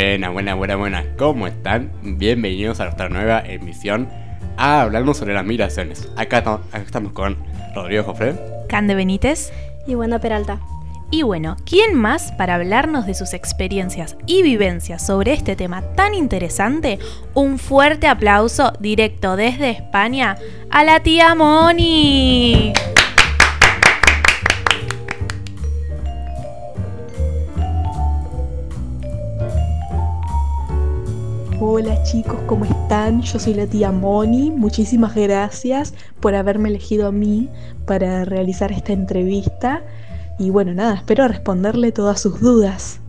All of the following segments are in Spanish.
Buena, buena, buena, buena. ¿Cómo están? Bienvenidos a nuestra nueva emisión a Hablando sobre las migraciones. Acá, estamos con Rodrigo Jofre, Cande Benítez y Wanda Peralta. Y bueno, ¿quién más para hablarnos de sus experiencias y vivencias sobre este tema tan interesante? Un fuerte aplauso directo desde España a la tía Moni. Hola chicos, ¿cómo están? Yo soy la tía Moni. Muchísimas gracias por haberme elegido a mí para realizar esta entrevista. Y bueno, nada, espero responderle todas sus dudas.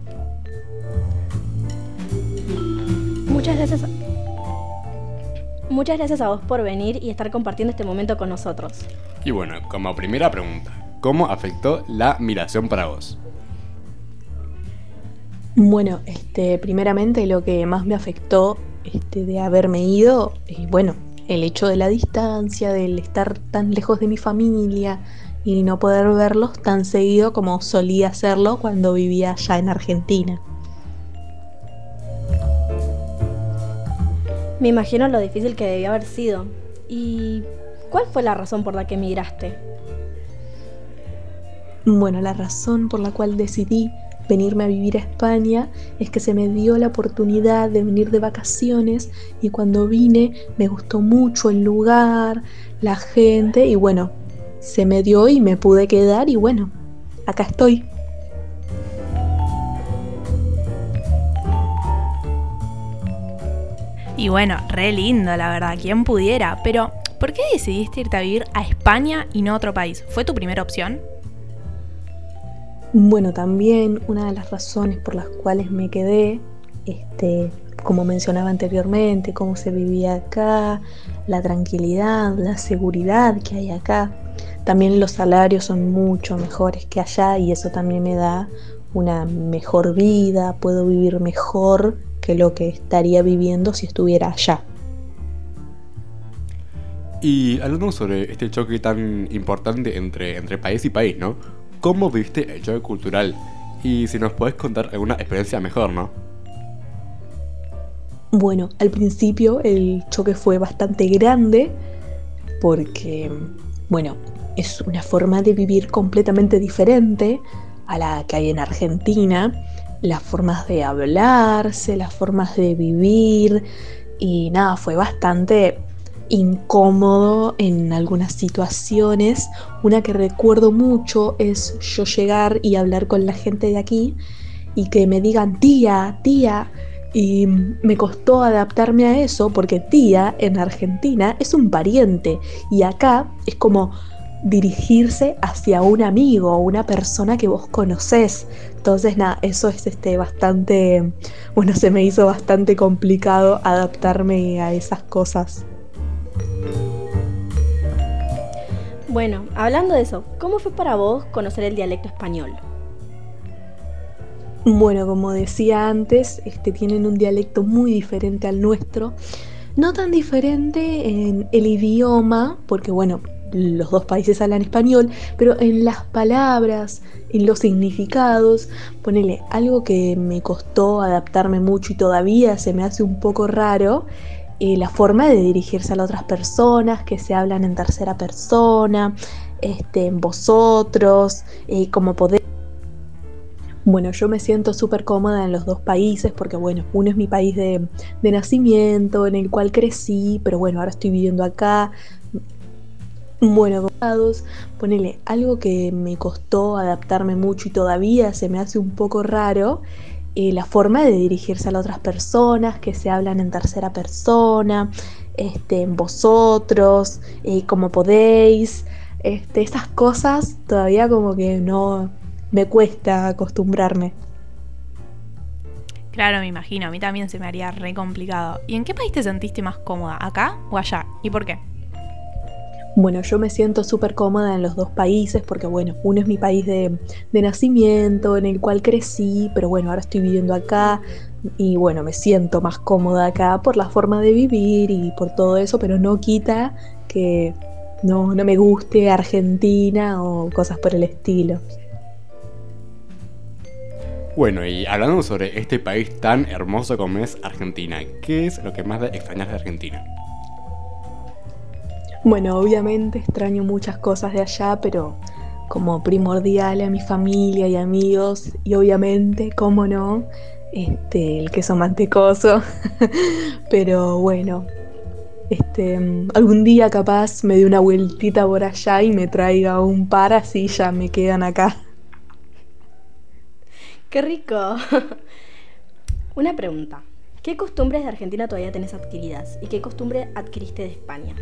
Muchas gracias. Muchas gracias a vos por venir y estar compartiendo este momento con nosotros. Y bueno, como primera pregunta, ¿cómo afectó la migración para vos? Bueno, este, primeramente lo que más me afectó este, de haberme ido, es bueno, el hecho de la distancia, del estar tan lejos de mi familia y no poder verlos tan seguido como solía hacerlo cuando vivía allá en Argentina. Me imagino lo difícil que debía haber sido. ¿Y cuál fue la razón por la que emigraste? Bueno, la razón por la cual decidí venirme a vivir a España es que se me dio la oportunidad de venir de vacaciones y cuando vine me gustó mucho el lugar, la gente y bueno, se me dio y me pude quedar y bueno, acá estoy. Y bueno, re lindo, la verdad, quien pudiera. Pero, ¿por qué decidiste irte a vivir a España y no a otro país? ¿Fue tu primera opción? Bueno, también una de las razones por las cuales me quedé, este, como mencionaba anteriormente, cómo se vivía acá, la tranquilidad, la seguridad que hay acá. También los salarios son mucho mejores que allá y eso también me da una mejor vida, puedo vivir mejor que lo que estaría viviendo si estuviera allá. Y hablando sobre este choque tan importante entre, entre país y país, ¿no? Cómo viste el choque cultural y si nos podés contar alguna experiencia mejor, ¿no? Bueno, al principio el choque fue bastante grande porque, bueno, es una forma de vivir completamente diferente a la que hay en Argentina. Las formas de hablarse, las formas de vivir y nada, fue bastante incómodo en algunas situaciones. Una que recuerdo mucho es yo llegar y hablar con la gente de aquí y que me digan tía, tía. Y me costó adaptarme a eso porque tía en Argentina es un pariente y acá es como dirigirse hacia un amigo o una persona que vos conocés. Entonces, nada, eso es este bastante, bueno, se me hizo bastante complicado adaptarme a esas cosas. Bueno, hablando de eso, ¿cómo fue para vos conocer el dialecto español? Bueno, como decía antes, este, tienen un dialecto muy diferente al nuestro. No tan diferente en el idioma, porque bueno, los dos países hablan español, pero en las palabras, en los significados, ponele algo que me costó adaptarme mucho y todavía se me hace un poco raro, la forma de dirigirse a las otras personas, que se hablan en tercera persona, este, vosotros, eh, como podéis. Bueno, yo me siento súper cómoda en los dos países porque, bueno, uno es mi país de, de, nacimiento, en el cual crecí, pero bueno, ahora estoy viviendo acá. Bueno, ponele algo que me costó adaptarme mucho y todavía se me hace un poco raro la forma de dirigirse a las otras personas, que se hablan en tercera persona, este, vosotros, eh, como podéis, este, esas cosas todavía como que no me cuesta acostumbrarme. Claro, me imagino, a mí también se me haría re complicado. ¿Y en qué país te sentiste más cómoda? ¿Acá o allá? ¿Y por qué? Bueno, yo me siento súper cómoda en los dos países porque, bueno, uno es mi país de, nacimiento, en el cual crecí, pero bueno, ahora estoy viviendo acá y bueno, me siento más cómoda acá por la forma de vivir y por todo eso, pero no quita que no, no me guste Argentina o cosas por el estilo. Bueno, y hablando sobre este país tan hermoso como es Argentina, ¿qué es lo que más extrañas de Argentina? Bueno, obviamente extraño muchas cosas de allá, pero como primordial a mi familia y amigos, y obviamente, cómo no, este, el queso mantecoso. pero bueno, este, algún día capaz me dé una vueltita por allá y me traiga un par, así ya me quedan acá. ¡Qué rico! Una pregunta. ¿Qué costumbres de Argentina todavía tenés adquiridas? ¿Y qué costumbre adquiriste de España?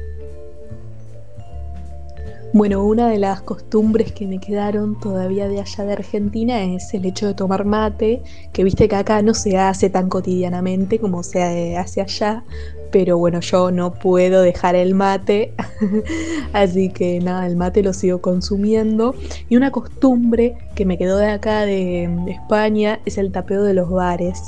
Bueno, una de las costumbres que me quedaron todavía de allá de Argentina es el hecho de tomar mate, que viste que acá no se hace tan cotidianamente como se hace allá, pero bueno, yo no puedo dejar el mate, así que nada, el mate lo sigo consumiendo. Y una costumbre que me quedó de acá de, España es el tapeo de los bares.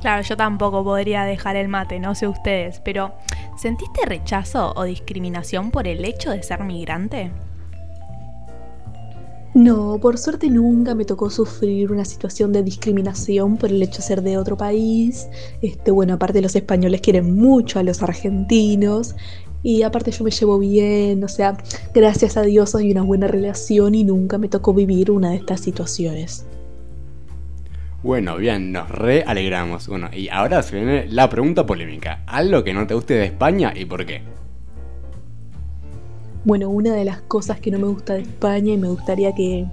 Claro, yo tampoco podría dejar el mate, no sé ustedes, pero ¿Sentiste rechazo o discriminación por el hecho de ser migrante? No, por suerte nunca me tocó sufrir una situación de discriminación por el hecho de ser de otro país. Este, bueno, aparte los españoles quieren mucho a los argentinos y aparte yo me llevo bien, o sea, gracias a Dios hay una buena relación y nunca me tocó vivir una de estas situaciones. Bueno, bien, nos realegramos. Bueno, y ahora se viene la pregunta polémica. ¿Algo que no te guste de España y por qué? Bueno, una de las cosas que no me gusta de España y me gustaría que,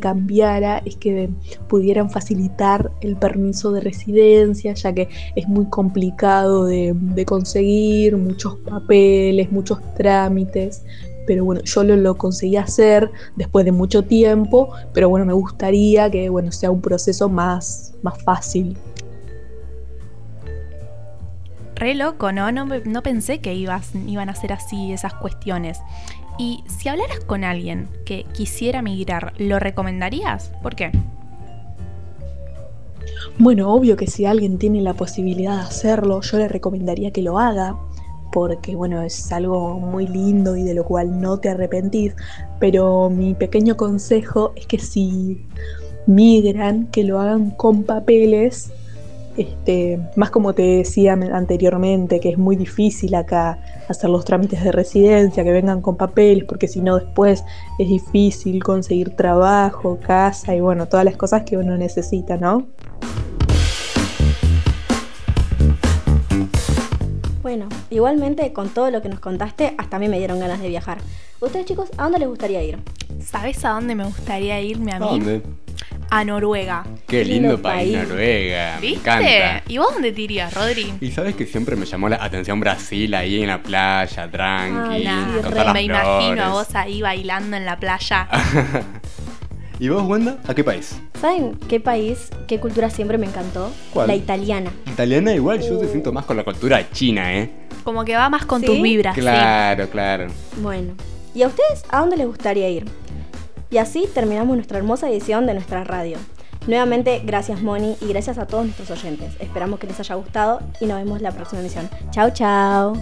cambiara es que pudieran facilitar el permiso de residencia, ya que es muy complicado de conseguir, muchos papeles, muchos trámites pero bueno, yo lo, lo, conseguí hacer después de mucho tiempo, pero bueno, me gustaría que bueno, sea un proceso más, más fácil. Re loco, ¿no? No, no pensé que ibas, iban a ser así esas cuestiones. Y si hablaras con alguien que quisiera migrar, ¿lo recomendarías? ¿Por qué? Bueno, obvio que si alguien tiene la posibilidad de hacerlo, yo le recomendaría que lo haga porque bueno, es algo muy lindo y de lo cual no te arrepentís, pero mi pequeño consejo es que si migran, que lo hagan con papeles, este, más como te decía anteriormente, que es muy difícil acá hacer los trámites de residencia, que vengan con papeles, porque si no después es difícil conseguir trabajo, casa y bueno, todas las cosas que uno necesita, ¿no? Igualmente con todo lo que nos contaste, hasta a mí me dieron ganas de viajar. ¿Ustedes chicos, a dónde les gustaría ir? ¿Sabes a dónde me gustaría irme a mí? ¿A dónde? A Noruega. Qué lindo, país, Noruega. Me encanta. ¿Y vos dónde te irías, Rodri? Y sabes que siempre me llamó la atención Brasil ahí en la playa, tranqui. me imagino a vos ahí bailando en la playa. ¿Y vos, Wanda? ¿A qué país? ¿Saben qué país, qué cultura siempre me encantó? ¿Cuál? La italiana. Italiana igual, yo te siento más con la cultura china, ¿eh? Como que va más con tus vibras. Claro, claro. Bueno, ¿y a ustedes a dónde les gustaría ir? Y así terminamos nuestra hermosa edición de nuestra radio. Nuevamente, gracias Moni y gracias a todos nuestros oyentes. Esperamos que les haya gustado y nos vemos la próxima emisión. Chao, chao.